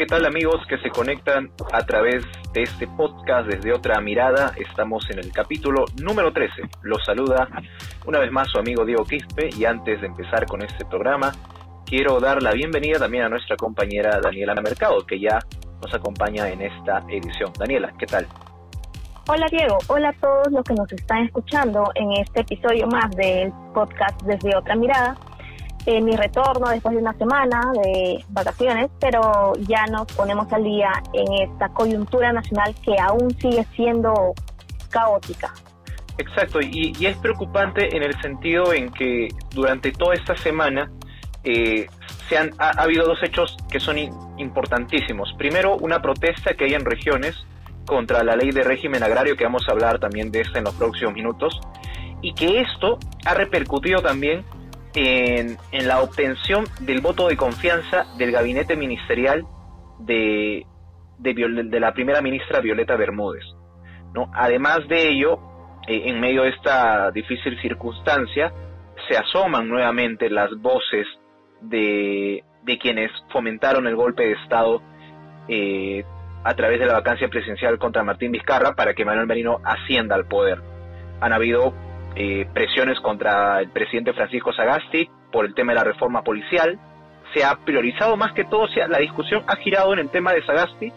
¿Qué tal amigos que se conectan a través de este podcast desde otra mirada? Estamos en el capítulo número 13. Los saluda una vez más su amigo Diego Quispe y antes de empezar con este programa quiero dar la bienvenida también a nuestra compañera Daniela Mercado que ya nos acompaña en esta edición. Daniela, ¿qué tal? Hola Diego, hola a todos los que nos están escuchando en este episodio más del podcast desde otra mirada en mi retorno después de una semana de vacaciones, pero ya nos ponemos al día en esta coyuntura nacional que aún sigue siendo caótica. Exacto, y, es preocupante en el sentido en que durante toda esta semana eh, se han, ha, habido dos hechos que son importantísimos. Primero, una protesta que hay en regiones contra la ley de régimen agrario, que vamos a hablar también de esta en los próximos minutos, y que esto ha repercutido también en, la obtención del voto de confianza del gabinete ministerial de, de, la primera ministra Violeta Bermúdez. ¿no? Además de ello, eh, en medio de esta difícil circunstancia, se asoman nuevamente las voces de, de quienes fomentaron el golpe de Estado eh, a través de la vacancia presidencial contra Martín Vizcarra para que Manuel Merino ascienda al poder. Han habido eh, presiones contra el presidente Francisco Sagasti por el tema de la reforma policial. Se ha priorizado más que todo, la discusión ha girado en el tema de Sagasti,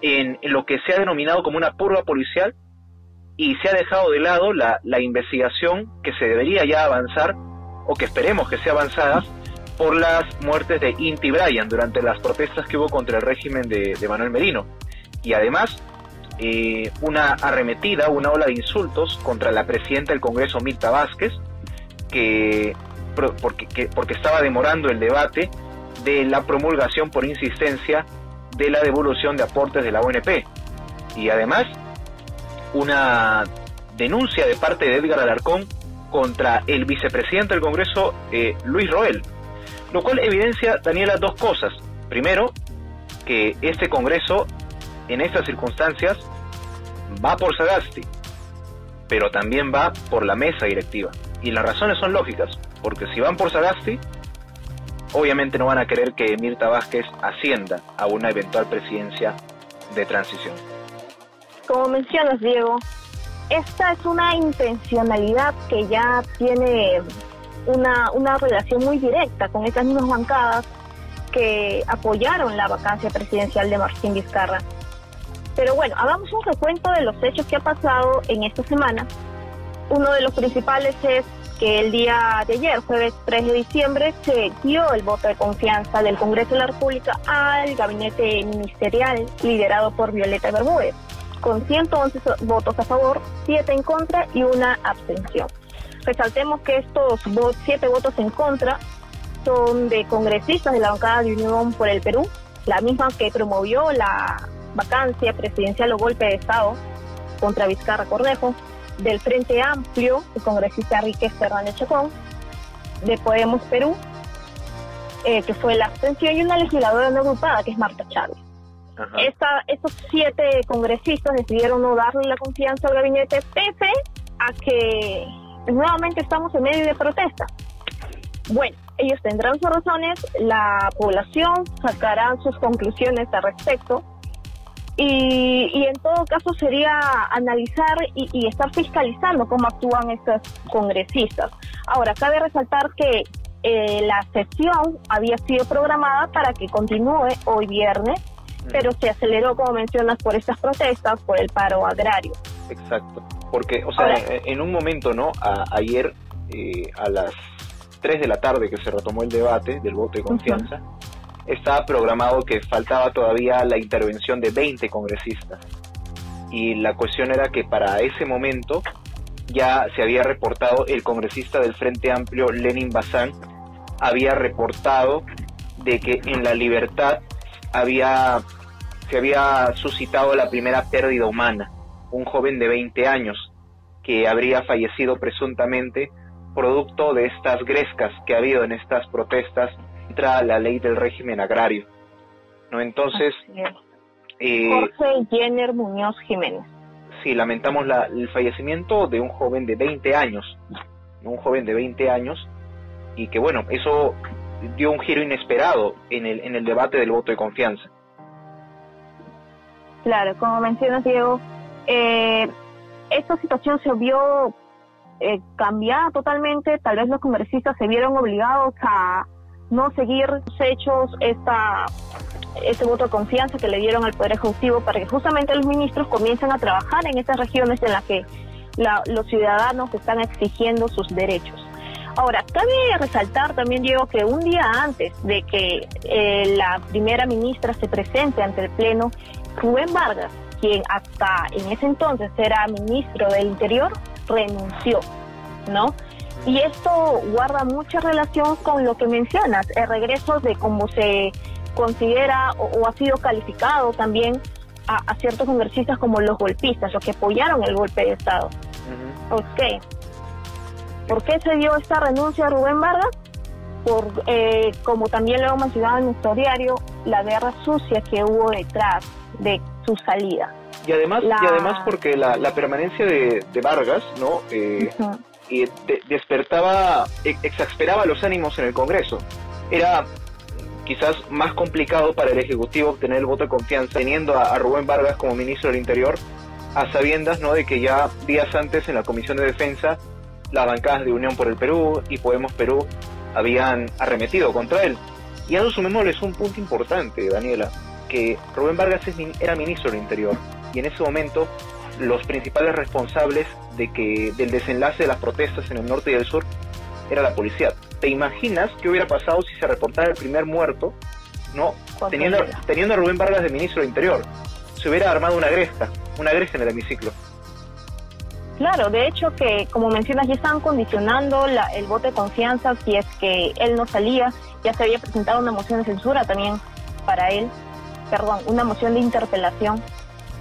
en, lo que se ha denominado como una purga policial, y se ha dejado de lado la, investigación que se debería ya avanzar, o que esperemos que sea avanzada, por las muertes de Inti Bryan durante las protestas que hubo contra el régimen de, de Manuel Merino. Y además, eh, una arremetida, una ola de insultos contra la presidenta del Congreso, Mirta Vázquez, que porque, porque estaba demorando el debate de la promulgación por insistencia de la devolución de aportes de la ONP. Y además, una denuncia de parte de Edgar Alarcón contra el vicepresidente del Congreso, eh, Luis Roel, lo cual evidencia, Daniela, dos cosas. Primero, que este Congreso en estas circunstancias va por Sagasti, pero también va por la mesa directiva. Y las razones son lógicas, porque si van por Sagasti, obviamente no van a querer que Mirta Vázquez ascienda a una eventual presidencia de transición. Como mencionas, Diego, esta es una intencionalidad que ya tiene una, una relación muy directa con estas mismas bancadas que apoyaron la vacancia presidencial de Martín Vizcarra. Pero bueno, hagamos un recuento de los hechos que ha pasado en esta semana. Uno de los principales es que el día de ayer, jueves 3 de diciembre, se dio el voto de confianza del Congreso de la República al gabinete ministerial liderado por Violeta Bermúdez, con 111 votos a favor, 7 en contra y una abstención. Resaltemos que estos siete votos en contra son de congresistas de la bancada de Unión por el Perú, la misma que promovió la vacancia presidencial o golpe de Estado contra Vizcarra Cornejo, del Frente Amplio, el congresista Enrique Fernández Chacón, de Podemos Perú, eh, que fue la abstención, y una legisladora no agrupada, que es Marta Chávez. Esta, estos siete congresistas decidieron no darle la confianza al gabinete pese a que nuevamente estamos en medio de protesta. Bueno, ellos tendrán sus razones, la población sacará sus conclusiones al respecto, y, en todo caso sería analizar y, estar fiscalizando cómo actúan estos congresistas. Ahora, cabe resaltar que eh, la sesión había sido programada para que continúe hoy viernes, pero se aceleró, como mencionas, por estas protestas, por el paro agrario. Exacto, porque, o sea, en un momento, ¿no? ayer eh, a las 3 de la tarde que se retomó el debate del voto de confianza, estaba programado que faltaba todavía la intervención de 20 congresistas. Y la cuestión era que para ese momento ya se había reportado el congresista del Frente Amplio, Lenin Bazán, había reportado de que en la libertad había, se había suscitado la primera pérdida humana, un joven de 20 años. que habría fallecido presuntamente producto de estas grescas que ha habido en estas protestas contra la ley del régimen agrario. ¿no? Entonces, eh, Jorge Jenner Muñoz Jiménez. Sí, lamentamos la, el fallecimiento de un joven de 20 años, un joven de 20 años, y que bueno, eso dio un giro inesperado en el, en el debate del voto de confianza. Claro, como mencionas Diego, eh, esta situación se vio eh, cambiada totalmente, tal vez los congresistas se vieron obligados a no seguir hechos, esta, este voto de confianza que le dieron al Poder Ejecutivo para que justamente los ministros comiencen a trabajar en estas regiones en las que los ciudadanos están exigiendo sus derechos. Ahora, cabe resaltar también, Diego, que un día antes de que eh, la primera ministra se presente ante el Pleno, Rubén Vargas, quien hasta en ese entonces era ministro del Interior, renunció, ¿no? Y esto guarda mucha relación con lo que mencionas, el regreso de cómo se considera o, ha sido calificado también a, ciertos congresistas como los golpistas, los que apoyaron el golpe de Estado. Ok. ¿Por qué se dio esta renuncia a Rubén Vargas? Por, eh, como también lo hemos mencionado en nuestro diario, la guerra sucia que hubo detrás de su salida. Y además, y además porque la, permanencia de, Vargas, ¿no? Eh, y despertaba, e, exasperaba los ánimos en el Congreso. Era quizás más complicado para el Ejecutivo obtener el voto de confianza teniendo a, Rubén Vargas como ministro del Interior, a sabiendas ¿no? de que ya días antes en la Comisión de Defensa las bancadas de Unión por el Perú y Podemos Perú habían arremetido contra él. Y a eso sumémosles un punto importante, Daniela, que Rubén Vargas era ministro del Interior y en ese momento los principales responsables de que del desenlace de las protestas en el norte y el sur era la policía. ¿Te imaginas qué hubiera pasado si se reportara el primer muerto, no, teniendo, teniendo a Rubén Vargas de ministro del Interior? Se hubiera armado una agresta, una agresta en el hemiciclo. Claro, de hecho que como mencionas ya estaban condicionando el voto de confianza si es que él no salía, ya se había presentado una moción de censura también para él, perdón, una moción de interpelación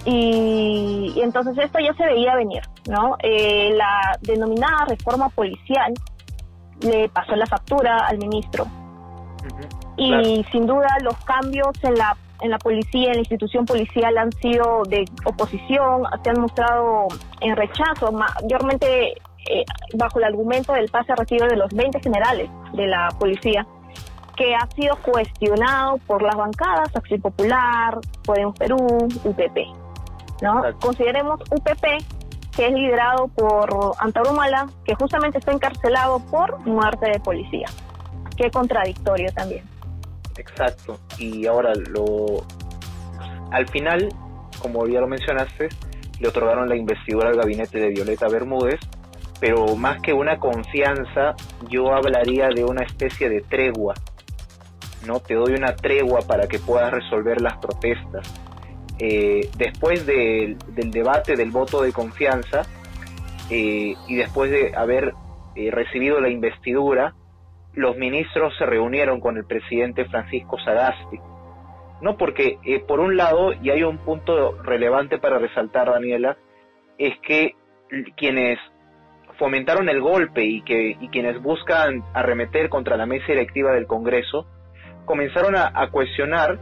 y, entonces esto ya se veía venir, ¿no? Eh, la denominada reforma policial le pasó la factura al ministro. y sin duda los cambios en la en la policía, en la institución policial han sido de oposición, se han mostrado en rechazo, mayormente eh, bajo el argumento del pase recibo de los 20 generales de la policía, que ha sido cuestionado por las bancadas Acción Popular, Podemos Perú, UPP. ¿No? Consideremos UPP, que es liderado por Antarumala, que justamente está encarcelado por muerte de policía. Qué contradictorio también. Exacto. Y ahora lo al final, como ya lo mencionaste, le otorgaron la investidura al gabinete de Violeta Bermúdez, pero más que una confianza, yo hablaría de una especie de tregua. No te doy una tregua para que puedas resolver las protestas eh, después del debate del voto de confianza eh, y después de haber eh, recibido la investidura, los ministros se reunieron con el presidente Francisco Sagasti. No porque, por un lado, y hay un punto relevante para resaltar, Daniela, es que quienes fomentaron el golpe y, que, y quienes buscan arremeter contra la mesa directiva del Congreso, comenzaron a cuestionar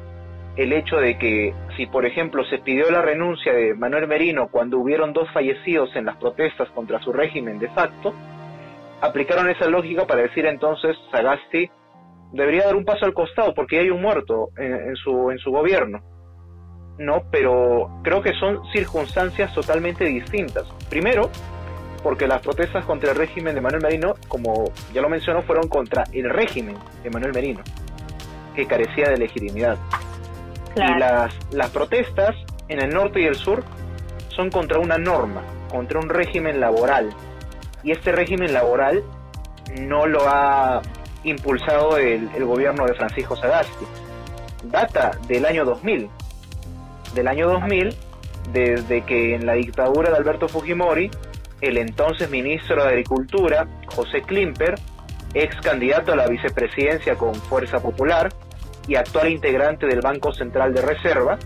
el hecho de que si, por ejemplo, se pidió la renuncia de Manuel Merino cuando hubieron dos fallecidos en las protestas contra su régimen de facto, aplicaron esa lógica para decir entonces Sagasti debería dar un paso al costado porque hay un muerto en, su, en su gobierno. No, pero creo que son circunstancias totalmente distintas. Primero, porque las protestas contra el régimen de Manuel Merino, como ya lo mencionó, fueron contra el régimen de Manuel Merino, que carecía de legitimidad. Y las, las protestas en el norte y el sur son contra una norma, contra un régimen laboral. Y este régimen laboral no lo ha impulsado el, el gobierno de Francisco Sagasti. Data del año 2000. Del año 2000, desde que en la dictadura de Alberto Fujimori, el entonces ministro de Agricultura, José Klimper, ex candidato a la vicepresidencia con Fuerza Popular, y actual integrante del Banco Central de Reserva,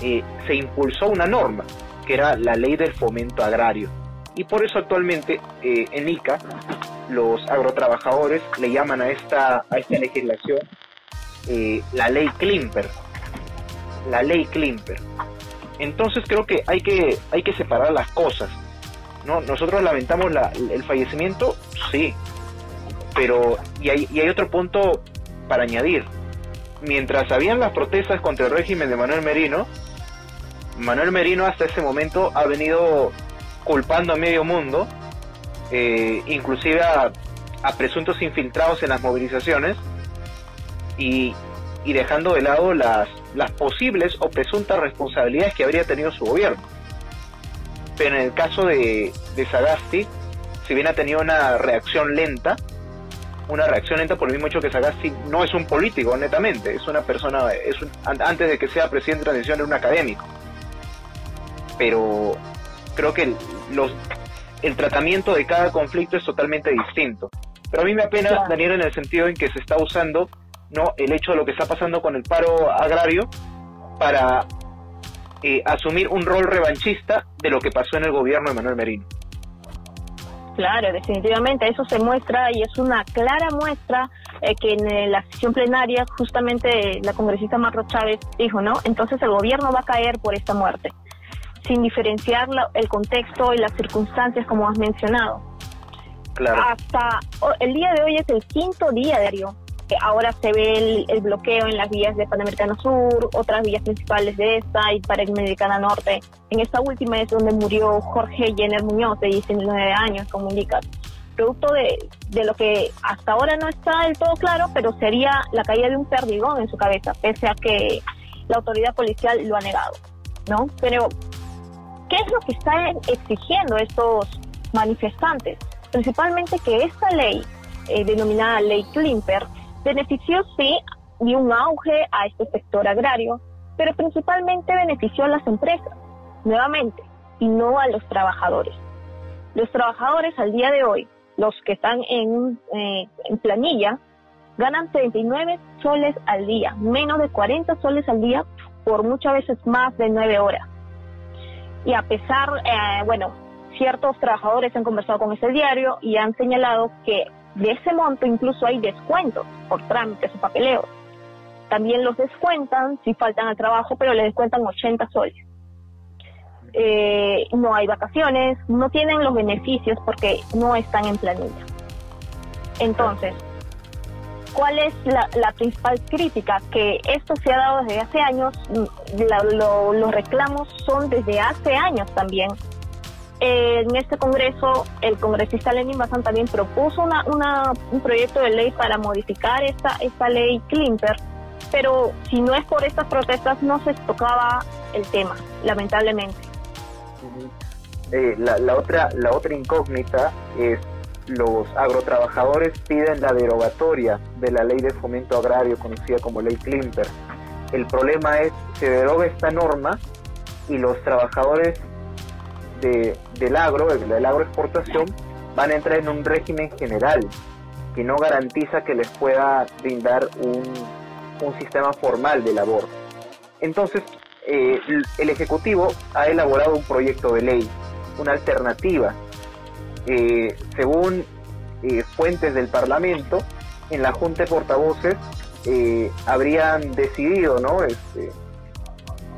eh, se impulsó una norma, que era la ley del fomento agrario. Y por eso actualmente eh, en ICA los agrotrabajadores le llaman a esta, a esta legislación eh, la ley Klimper. La ley Klimper. Entonces creo que hay que, hay que separar las cosas. ¿no? Nosotros lamentamos la, el fallecimiento, sí, pero y hay, y hay otro punto para añadir. Mientras habían las protestas contra el régimen de Manuel Merino, Manuel Merino hasta ese momento ha venido culpando a medio mundo, eh, inclusive a, presuntos infiltrados en las movilizaciones y, dejando de lado las, las posibles o presuntas responsabilidades que habría tenido su gobierno. Pero en el caso de, de Sagasti, si bien ha tenido una reacción lenta, una reacción lenta por el mismo hecho que Sagasti no es un político, netamente, es una persona, es antes de que sea presidente de transición, era un académico. Pero creo que los, el tratamiento de cada conflicto es totalmente distinto. Pero a mí me apena, Daniel, en el sentido en que se está usando no el hecho de lo que está pasando con el paro agrario para eh, asumir un rol revanchista de lo que pasó en el gobierno de Manuel Merino. Claro, definitivamente, eso se muestra y es una clara muestra eh, que en eh, la sesión plenaria justamente la congresista Marro Chávez dijo, ¿no? Entonces el gobierno va a caer por esta muerte, sin diferenciar el contexto y las circunstancias como has mencionado. Claro. Hasta el día de hoy es el quinto día diario ahora se ve el, bloqueo en las vías de Panamericana Sur, otras vías principales de esta y Panamericana Norte. En esta última es donde murió Jorge Jenner Muñoz, de 19 años, como indicas. Producto de, de lo que hasta ahora no está del todo claro, pero sería la caída de un perdigón en su cabeza, pese a que la autoridad policial lo ha negado, ¿no? Pero, ¿qué es lo que están exigiendo estos manifestantes? Principalmente que esta ley, eh, denominada Ley Klimper, Benefició sí dio un auge a este sector agrario, pero principalmente benefició a las empresas, nuevamente, y no a los trabajadores. Los trabajadores al día de hoy, los que están en, eh, en planilla, ganan 39 soles al día, menos de 40 soles al día por muchas veces más de 9 horas. Y a pesar, eh, bueno, ciertos trabajadores han conversado con ese diario y han señalado que de ese monto incluso hay descuentos por trámites o papeleos. También los descuentan si faltan al trabajo, pero le descuentan 80 soles. Eh, no hay vacaciones, no tienen los beneficios porque no están en planilla. Entonces, ¿cuál es la, principal crítica? Que esto se ha dado desde hace años, los reclamos son desde hace años también, en este Congreso, el congresista Lenin Bazán también propuso una, un proyecto de ley para modificar esta, esta ley Klimper, pero si no es por estas protestas no se tocaba el tema, lamentablemente. Eh, la, la, otra, la otra incógnita es los agrotrabajadores piden la derogatoria de la ley de fomento agrario conocida como ley Klimper. El problema es, se deroga esta norma y los trabajadores de, del agro, de la agroexportación, van a entrar en un régimen general que no garantiza que les pueda brindar un, un sistema formal de labor. Entonces, eh, el Ejecutivo ha elaborado un proyecto de ley, una alternativa. Eh, según eh, fuentes del Parlamento, en la Junta de Portavoces habrían decidido ¿no? Este,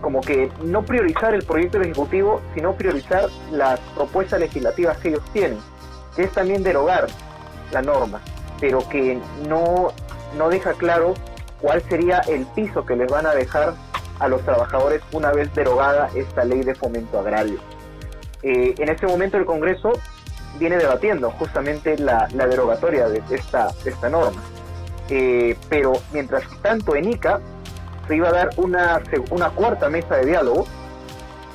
como que no priorizar el proyecto del Ejecutivo, sino priorizar las propuestas legislativas que ellos tienen, que es también derogar la norma, pero que no, no deja claro cuál sería el piso que les van a dejar a los trabajadores una vez derogada esta ley de fomento agrario. Eh, en este momento el Congreso viene debatiendo justamente la, derogatoria de esta, esta norma. Eh, pero mientras tanto en ICA se iba a dar una, una cuarta mesa de diálogo,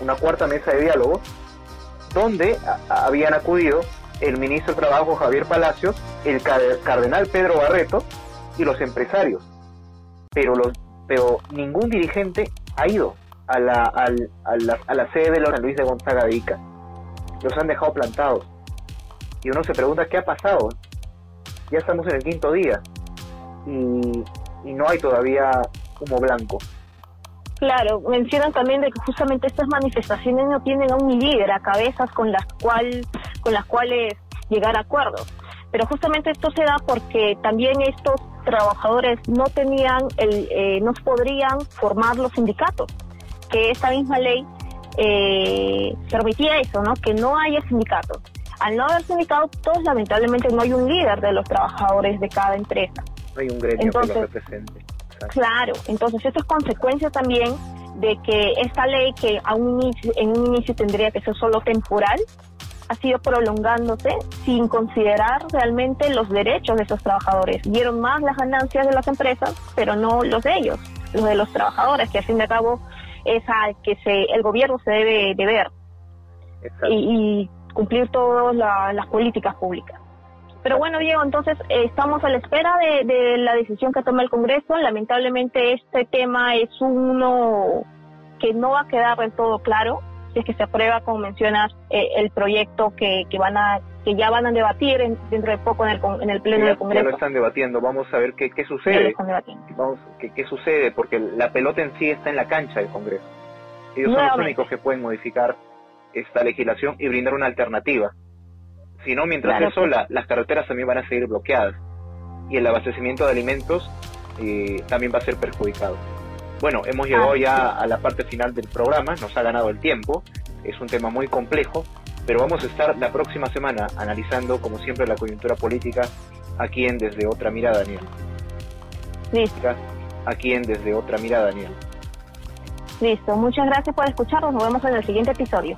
una cuarta mesa de diálogo, donde habían acudido el ministro de Trabajo Javier Palacios, el cardenal Pedro Barreto y los empresarios. Pero, los, pero ningún dirigente ha ido a la, a la, a la sede de los Luis de Gonzaga de Ica. Los han dejado plantados. Y uno se pregunta qué ha pasado. Ya estamos en el quinto día y, y no hay todavía como blanco. Claro, mencionan también de que justamente estas manifestaciones no tienen a un líder, a cabezas con las cual con las cuales llegar a acuerdos. Pero justamente esto se da porque también estos trabajadores no tenían, el, eh, no podrían formar los sindicatos, que esta misma ley eh, permitía eso, ¿no? Que no haya sindicatos. Al no haber sindicatos, lamentablemente no hay un líder de los trabajadores de cada empresa. No hay un gremio que lo represente. Claro, entonces esto es consecuencia también de que esta ley que a un inicio, en un inicio tendría que ser solo temporal, ha sido prolongándose sin considerar realmente los derechos de esos trabajadores. Dieron más las ganancias de las empresas, pero no los de ellos, los de los trabajadores, que al fin y al cabo es al que se, el gobierno se debe de ver y, cumplir todas las políticas públicas. Pero bueno, Diego, entonces eh, estamos a la espera de, de la decisión que tome el Congreso. Lamentablemente este tema es uno que no va a quedar del todo claro si es que se aprueba, como mencionas, eh, el proyecto que, que van a que ya van a debatir dentro de poco en el, en el pleno del Congreso. Ya lo están debatiendo, vamos a ver qué, qué sucede. Vamos, qué, qué sucede, porque la pelota en sí está en la cancha del Congreso. Ellos son los únicos que pueden modificar esta legislación y brindar una alternativa. Si no, mientras eso, las carreteras también van a seguir bloqueadas y el abastecimiento de alimentos eh, también va a ser perjudicado. Bueno, hemos llegado ah, ya a la parte final del programa, nos ha ganado el tiempo, es un tema muy complejo, pero vamos a estar la próxima semana analizando, como siempre, la coyuntura política aquí en Desde Otra Mirada, Daniel. Listo. Aquí en Desde Otra Mirada, Daniel. Listo, muchas gracias por escucharnos, nos vemos en el siguiente episodio.